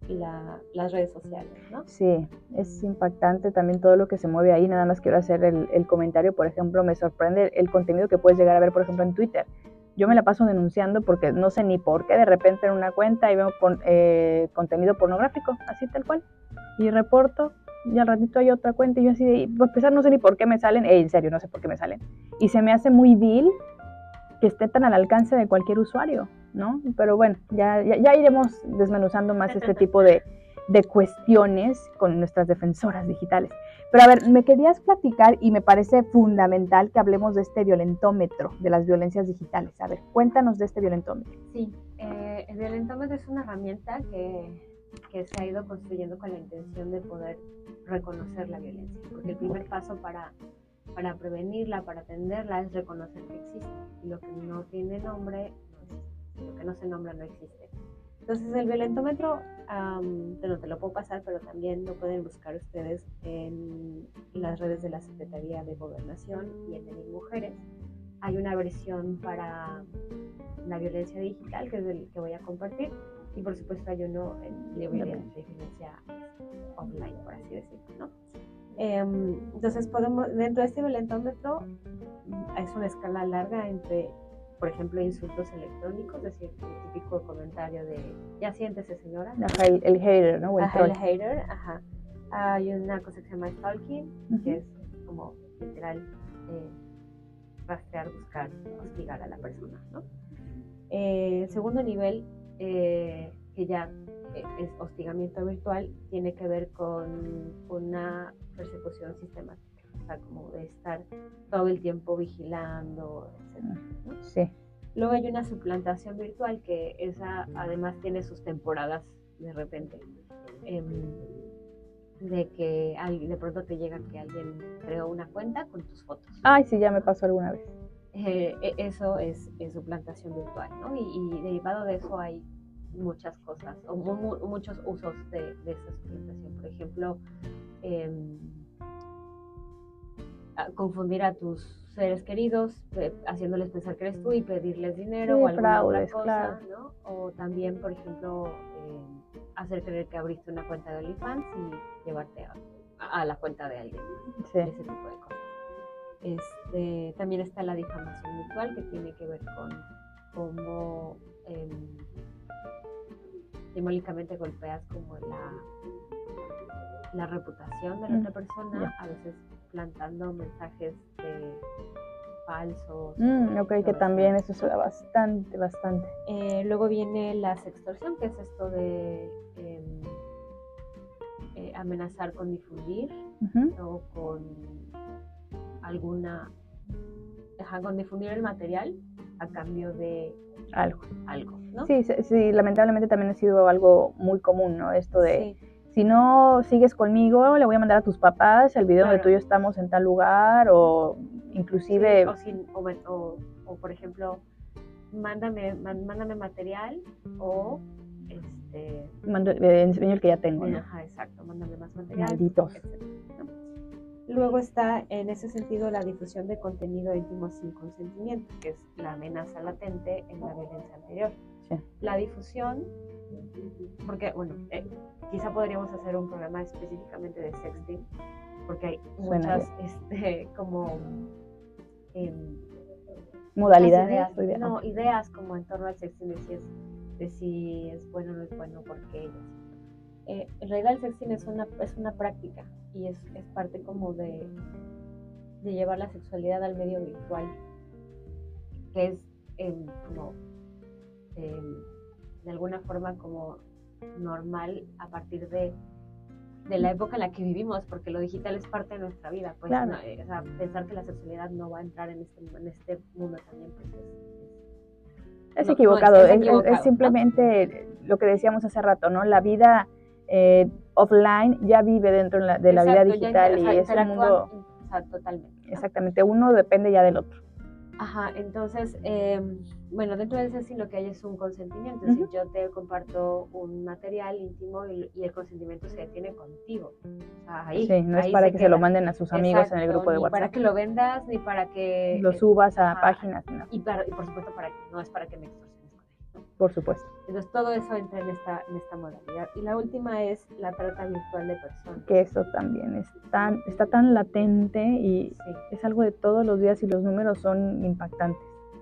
las redes sociales, ¿no? Sí, es impactante también todo lo que se mueve ahí. Nada más quiero hacer el, el comentario, por ejemplo, me sorprende el contenido que puedes llegar a ver, por ejemplo, en Twitter yo me la paso denunciando porque no sé ni por qué de repente en una cuenta y veo eh, contenido pornográfico, así tal cual, y reporto, y al ratito hay otra cuenta y yo así de, pues pesar no sé ni por qué me salen, en serio, no sé por qué me salen, y se me hace muy vil que esté tan al alcance de cualquier usuario, ¿no? Pero bueno, ya, iremos desmenuzando más este tipo de, de cuestiones con nuestras defensoras digitales. Pero a ver, me querías platicar y me parece fundamental que hablemos de este violentómetro de las violencias digitales. A ver, cuéntanos de este violentómetro. Sí, eh, el violentómetro es una herramienta que, se ha ido construyendo con la intención de poder reconocer la violencia, porque el primer paso para, para prevenirla, para atenderla, es reconocer que existe. Y lo que no tiene nombre. Lo que no se nombra no existe. Entonces el violentómetro, no te lo puedo pasar, pero también lo pueden buscar ustedes en las redes de la Secretaría de Gobernación y en el Mujeres. Hay una versión para la violencia digital, que es el que voy a compartir, y por supuesto hay uno en de violencia offline, por así decirlo, ¿no? Em, entonces podemos, dentro de este violentómetro es una escala larga entre por ejemplo, insultos electrónicos, es decir, el típico comentario de, ya siéntese señora. el, hater, ¿no? el, el hater, ajá. Hay una cosa que se llama stalking, que es como literal eh, rastrear, buscar, hostigar a la persona, ¿no? Eh, segundo nivel, eh, que ya es hostigamiento virtual, tiene que ver con una persecución sistemática como de estar todo el tiempo vigilando, etc. Sí. Luego hay una suplantación virtual que esa además tiene sus temporadas de repente. Em, de que de pronto te llega que alguien creó una cuenta con tus fotos. Ay, sí, ya me pasó alguna vez. Eh, e, eso es, suplantación virtual, ¿no? Y, derivado de eso hay muchas cosas, o muchos usos de, de, esa suplantación. Por ejemplo, eh, confundir a tus seres queridos, haciéndoles pensar que eres tú y pedirles dinero o alguna otra cosa, ¿no? O también, por ejemplo, eh, hacer creer que abriste una cuenta de OnlyFans y llevarte a, la cuenta de alguien. Ese tipo de cosas. Este, también está la difamación virtual que tiene que ver con cómo eh, simbólicamente golpeas como la, la reputación de la otra persona, a veces plantando mensajes falsos. Mm, ok, que también eso se da bastante, bastante. Eh, luego viene la sextorsión, que es esto de em, eh, amenazar con difundir o con alguna, con difundir el material a cambio de algo. algo sí, sí, lamentablemente también ha sido algo muy común, ¿no? Esto de si no sigues conmigo, le voy a mandar a tus papás el video donde tú y yo estamos en tal lugar o inclusive... o, o, por ejemplo, mándame, mándame material o este... Mando, eh, enseño el que ya tengo. Ajá, exacto, mándame más material. Malditos. Luego está en ese sentido la difusión de contenido íntimo sin consentimiento, que es la amenaza latente en la violencia anterior. La difusión, porque bueno, eh, quizá podríamos hacer un programa específicamente de sexting, porque hay muchas este, como em, modalidades, ideas, no, ideas. como en torno al sexting de si es, de si es bueno o no es bueno, porque eh, en realidad el sexting es una, es una práctica y es, es parte como de, de llevar la sexualidad al medio virtual, que es em, como em, de alguna forma como normal a partir de, de, la época en la que vivimos, porque lo digital es parte de nuestra vida. Pues, eh, o sea, pensar que la sexualidad no va a entrar en este, en este mundo también pues, es, es, equivocado. es, simplemente lo que decíamos hace rato, ¿no? La vida eh, offline ya vive dentro de la, vida digital y es un mundo sea, totalmente. Exactamente, uno depende ya del otro. Ajá, entonces, em, bueno, dentro de ese sí lo que hay es un consentimiento. Si yo te comparto un material íntimo y, el consentimiento se tiene contigo. ahí, sí, no es para que se lo manden a sus amigos en el grupo de WhatsApp. Ni para que lo vendas, ni para que... Lo subas a páginas. Y, para, y por supuesto, para, no es para que me extorsiones por supuesto. Entonces todo eso entra en esta, en esta modalidad. Y la última es la trata virtual de personas. Que eso también es tan, está tan latente y es algo de todos los días y los números son impactantes,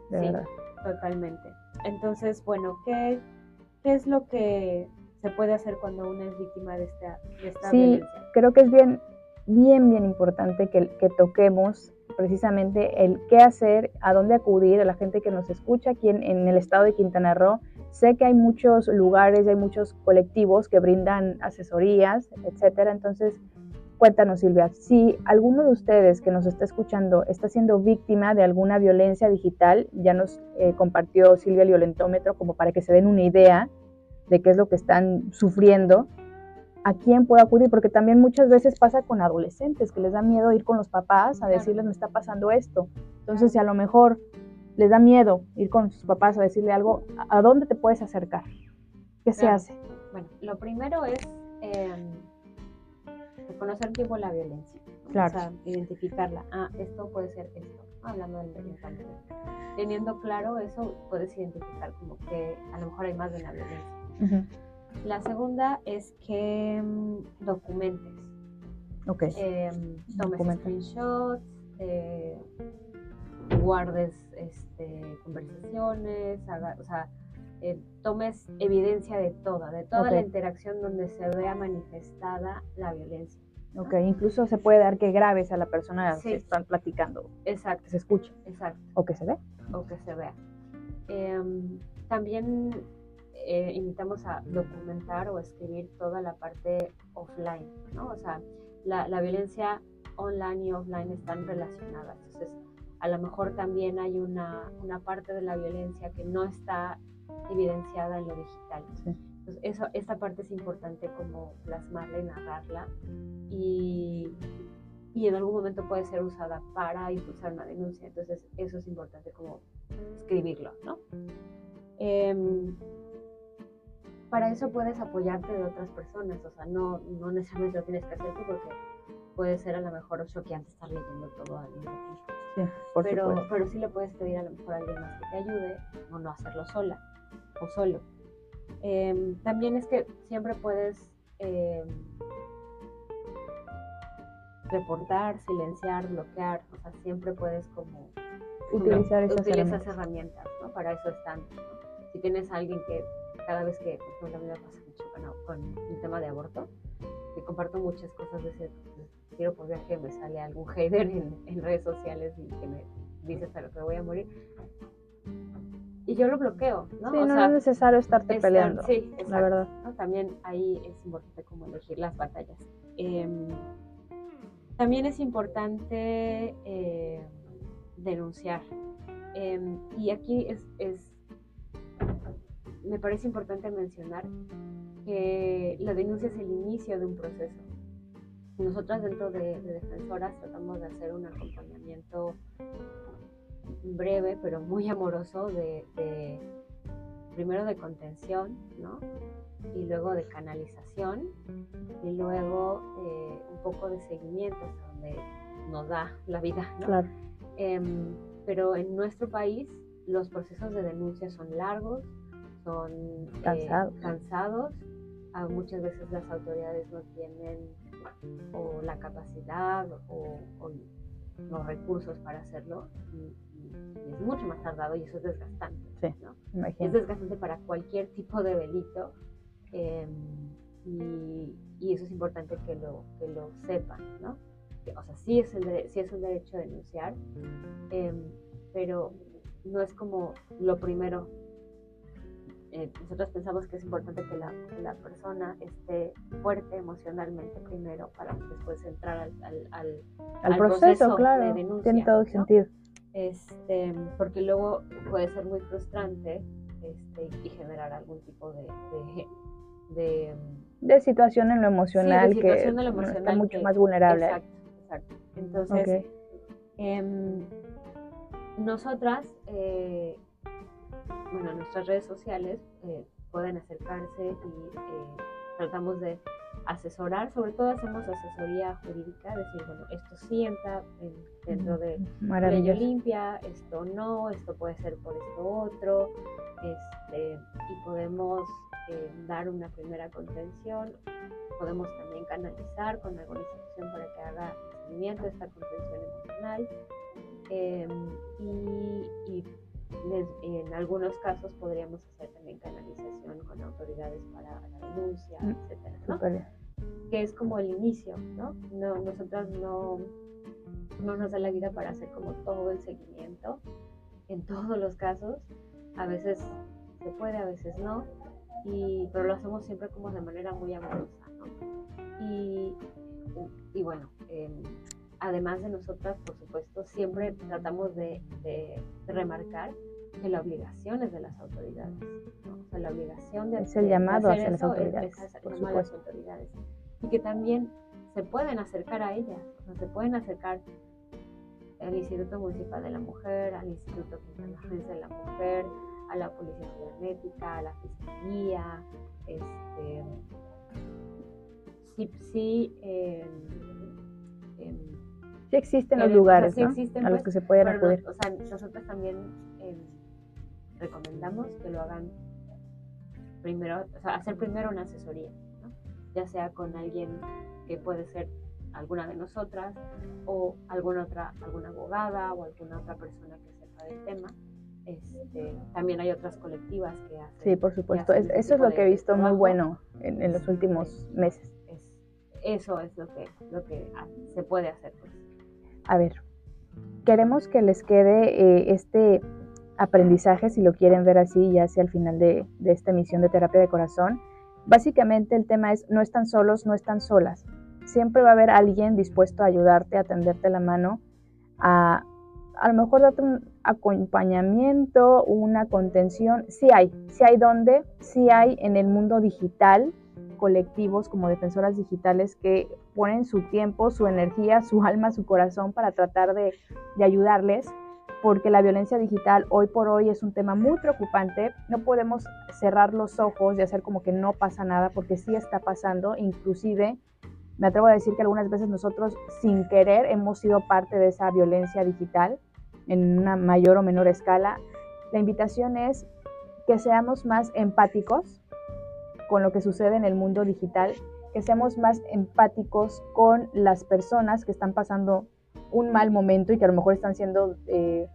de sí, verdad. Totalmente. Entonces, bueno, ¿qué, ¿qué es lo que se puede hacer cuando uno es víctima de esta, de esta sí, creo que es bien, bien, bien importante que, que toquemos precisamente el qué hacer, a dónde acudir, a la gente que nos escucha aquí en, el estado de Quintana Roo Sé que hay muchos lugares, hay muchos colectivos que brindan asesorías, etcétera. Entonces, cuéntanos, Silvia, si alguno de ustedes que nos está escuchando está siendo víctima de alguna violencia digital, ya nos eh, compartió Silvia el violentómetro como para que se den una idea de qué es lo que están sufriendo, a quién puedo acudir, porque también muchas veces pasa con adolescentes que les da miedo ir con los papás a decirles me está pasando esto. Entonces, si a lo mejor les da miedo ir con sus papás a decirle algo, ¿a dónde te puedes acercar? ¿Qué se hace? Bueno, lo primero es eh, reconocer tipo la violencia. Claro. O sea, identificarla. Ah, esto puede ser esto. Hablando del delincuente. Teniendo claro eso, puedes identificar como que a lo mejor hay más de una violencia. La segunda es que mm, documentes. Ok. Eh, tomes screenshots, eh, guardes este, conversaciones, o sea, eh, tomes evidencia de toda, de toda la interacción donde se vea manifestada la violencia. Ok, incluso se puede dar que grabes a la persona que están platicando. Exacto. Que se escuche. Exacto. O que se ve. O que se vea. Em, también eh, invitamos a documentar o escribir toda la parte offline, ¿no? O sea, la, la violencia online y offline están relacionadas. Entonces, a lo mejor también hay una, una parte de la violencia que no está evidenciada en lo digital. Entonces, eso, esta parte es importante como plasmarla y narrarla y, y, en algún momento puede ser usada para impulsar una denuncia. Entonces, eso es importante como escribirlo, ¿no? Em, para eso puedes apoyarte de otras personas, o sea, no, no necesariamente lo tienes que hacer tú porque puede ser a lo mejor choqueante estar leyendo todo al mismo tiempo. Sí, pero, pero sí le puedes pedir a lo mejor a alguien más que te ayude o no hacerlo sola o solo. Em, también es que siempre puedes em, reportar, silenciar, bloquear, o sea, siempre puedes como utilizar, esas, herramientas. herramientas. ¿no? Para eso están. Si tienes a alguien que cada vez que, por ejemplo, a mí me pasa mucho con, con el tema de aborto, que comparto muchas cosas de ese, quiero por viaje me sale algún hater en, redes sociales y que me dice hasta lo que voy a morir. Y yo lo bloqueo, ¿no? Sí, no es necesario estarte peleando. Sí, la verdad. También ahí es importante como elegir las batallas. Em, también es importante eh, denunciar. Em, y aquí es, es, me parece importante mencionar que la denuncia es el inicio de un proceso. Nosotras dentro de, Defensoras tratamos de hacer un acompañamiento breve pero muy amoroso de, primero de contención, ¿no? Y luego de canalización y luego eh, un poco de seguimiento hasta donde nos da la vida, ¿no? Claro. Em, pero en nuestro país los procesos de denuncia son largos, son eh, cansados. muchas veces las autoridades no tienen o la capacidad o, los recursos para hacerlo y, es mucho más tardado y eso es desgastante. Sí, ¿no? Es desgastante para cualquier tipo de delito em, y, y, eso es importante que lo, que lo sepan, ¿no? o sea, sí es, el sí es un derecho a denunciar, em, pero no es como lo primero eh, nosotros pensamos que es importante que la, la, persona esté fuerte emocionalmente primero para después entrar al, al, al, proceso, claro, de denuncia. Tiene todo sentido. Este, porque luego puede ser muy frustrante este, y generar algún tipo de, de, de, situación en lo emocional que está mucho más vulnerable. Exacto, exacto. Entonces, em, nosotras, eh, bueno, nuestras redes sociales eh, pueden acercarse y eh, tratamos de asesorar, sobre todo hacemos asesoría jurídica, decir, bueno, esto sí entra dentro de ley limpia, esto no, esto puede ser por esto otro, este, y podemos eh, dar una primera contención, podemos también canalizar con alguna institución para que haga seguimiento de esta contención emocional, em, y, en algunos casos podríamos hacer también canalización con autoridades para la denuncia, mm, etcétera, ¿no? Que es como el inicio, ¿no? no nosotras no, no nos da la vida para hacer como todo el seguimiento en todos los casos. A veces se puede, a veces no, y, pero lo hacemos siempre como de manera muy amorosa, ¿no? Y, y bueno, em, además de nosotras, por supuesto, siempre tratamos de, de, remarcar que la obligación es de las autoridades, ¿no? o sea, la obligación de, es el llamado hacia las autoridades, por supuesto. autoridades, y que también se pueden acercar a ellas, o sea, se pueden acercar al Instituto Municipal de la Mujer, al Instituto Quintana de la Mujer, a la Policía Cibernética, a la Fiscalía, este, sí, sí, eh, sí existen los lugares a los pues, que se pueden acudir. o sea, nosotros también em, recomendamos que lo hagan primero, o sea, hacer primero una asesoría, ¿no? ya sea con alguien que puede ser alguna de nosotras o alguna otra, alguna abogada o alguna otra persona que sepa del tema este, también hay otras colectivas que hacen. Sí, por supuesto. eso es lo que he visto muy bueno en, los últimos meses. eso es lo que, lo que se puede hacer. Pues. A ver, queremos que les quede eh, este aprendizaje, si lo quieren ver así, ya hacia el final de, esta emisión de terapia de corazón. Básicamente el tema es, no están solos, no están solas. Siempre va a haber alguien dispuesto a ayudarte, a tenderte la mano, a a lo mejor darte un acompañamiento, una contención, sí hay, sí hay donde, sí hay en el mundo digital colectivos como defensoras digitales que ponen su tiempo, su energía, su alma, su corazón para tratar de, de ayudarles, porque la violencia digital hoy por hoy es un tema muy preocupante. No podemos cerrar los ojos y hacer como que no pasa nada, porque sí está pasando, inclusive me atrevo a decir que algunas veces nosotros sin querer hemos sido parte de esa violencia digital en una mayor o menor escala. La invitación es que seamos más empáticos con lo que sucede en el mundo digital, que seamos más empáticos con las personas que están pasando un mal momento y que a lo mejor están siendo eh,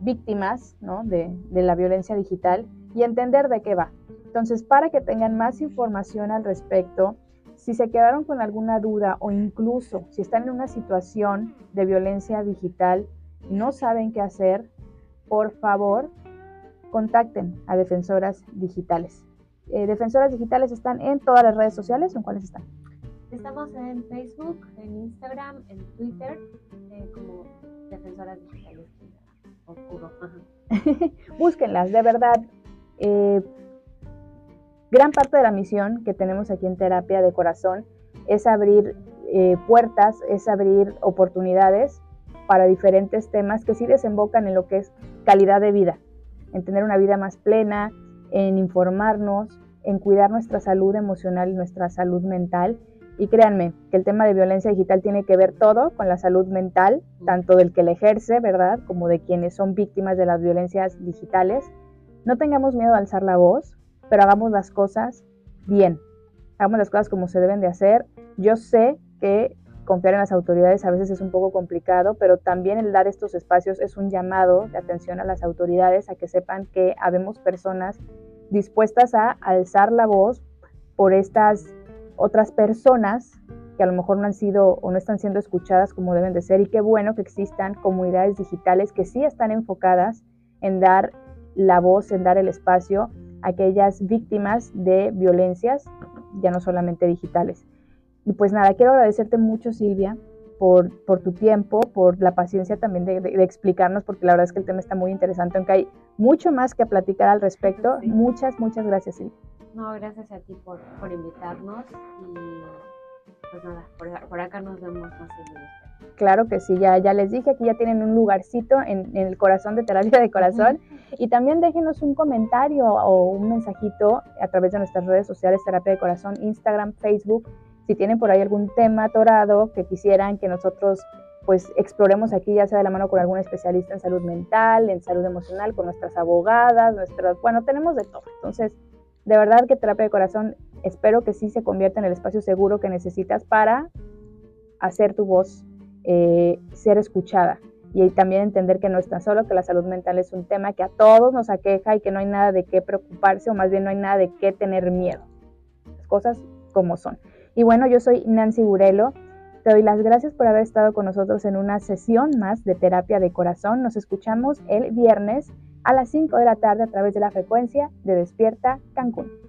víctimas de, de la violencia digital y entender de qué va. Entonces, para que tengan más información al respecto, si se quedaron con alguna duda o incluso si están en una situación de violencia digital, no saben qué hacer, por favor, contacten a Defensoras Digitales. Eh, defensoras Digitales están en todas las redes sociales, ¿en cuáles están? Estamos en Facebook, en Instagram, en Twitter, eh, como Defensoras Digitales. Búsquenlas, de verdad. Eh, gran parte de la misión que tenemos aquí en Terapia de Corazón es abrir puertas, es abrir oportunidades para diferentes temas que sí desembocan en lo que es calidad de vida, en tener una vida más plena, en informarnos, en cuidar nuestra salud emocional y nuestra salud mental. Y créanme que el tema de violencia digital tiene que ver todo con la salud mental, tanto del que la ejerce, ¿verdad?, como de quienes son víctimas de las violencias digitales. No tengamos miedo a alzar la voz, pero hagamos las cosas bien. Hagamos las cosas como se deben de hacer. Yo sé que confiar en las autoridades a veces es un poco complicado, pero también el dar estos espacios es un llamado de atención a las autoridades a que sepan que habemos personas dispuestas a alzar la voz por estas otras personas que a lo mejor no han sido o no están siendo escuchadas como deben de ser y qué bueno que existan comunidades digitales que sí están enfocadas en dar la voz, en dar el espacio a aquellas víctimas de violencias, ya no solamente digitales. Y pues nada, quiero agradecerte mucho, Silvia, por, por tu tiempo, por la paciencia también de, explicarnos, porque la verdad es que el tema está muy interesante, aunque hay mucho más que platicar al respecto. Muchas, muchas gracias, Silvia. No, gracias a ti por, por invitarnos pues nada, por, acá nos vemos más seguido. Claro que sí, ya, ya les dije, aquí ya tienen un lugarcito en, en el corazón de terapia de corazón. Y también déjenos un comentario o un mensajito a través de nuestras redes sociales, terapia de corazón, Instagram, Facebook. Si tienen por ahí algún tema atorado que quisieran que nosotros pues exploremos aquí, ya sea de la mano con algún especialista en salud mental, en salud emocional, con nuestras abogadas, nuestras, bueno, tenemos de todo. Entonces, de verdad que terapia de corazón, espero que sí se convierta en el espacio seguro que necesitas para hacer tu voz eh, ser escuchada y también entender que no es tan solo, que la salud mental es un tema que a todos nos aqueja y que no hay nada de qué preocuparse o más bien no hay nada de qué tener miedo. Las cosas como son. Y bueno, yo soy Nancy Burelo te doy las gracias por haber estado con nosotros en una sesión más de terapia de corazón. Nos escuchamos el viernes a las 5 de la tarde a través de la frecuencia de Despierta Cancún.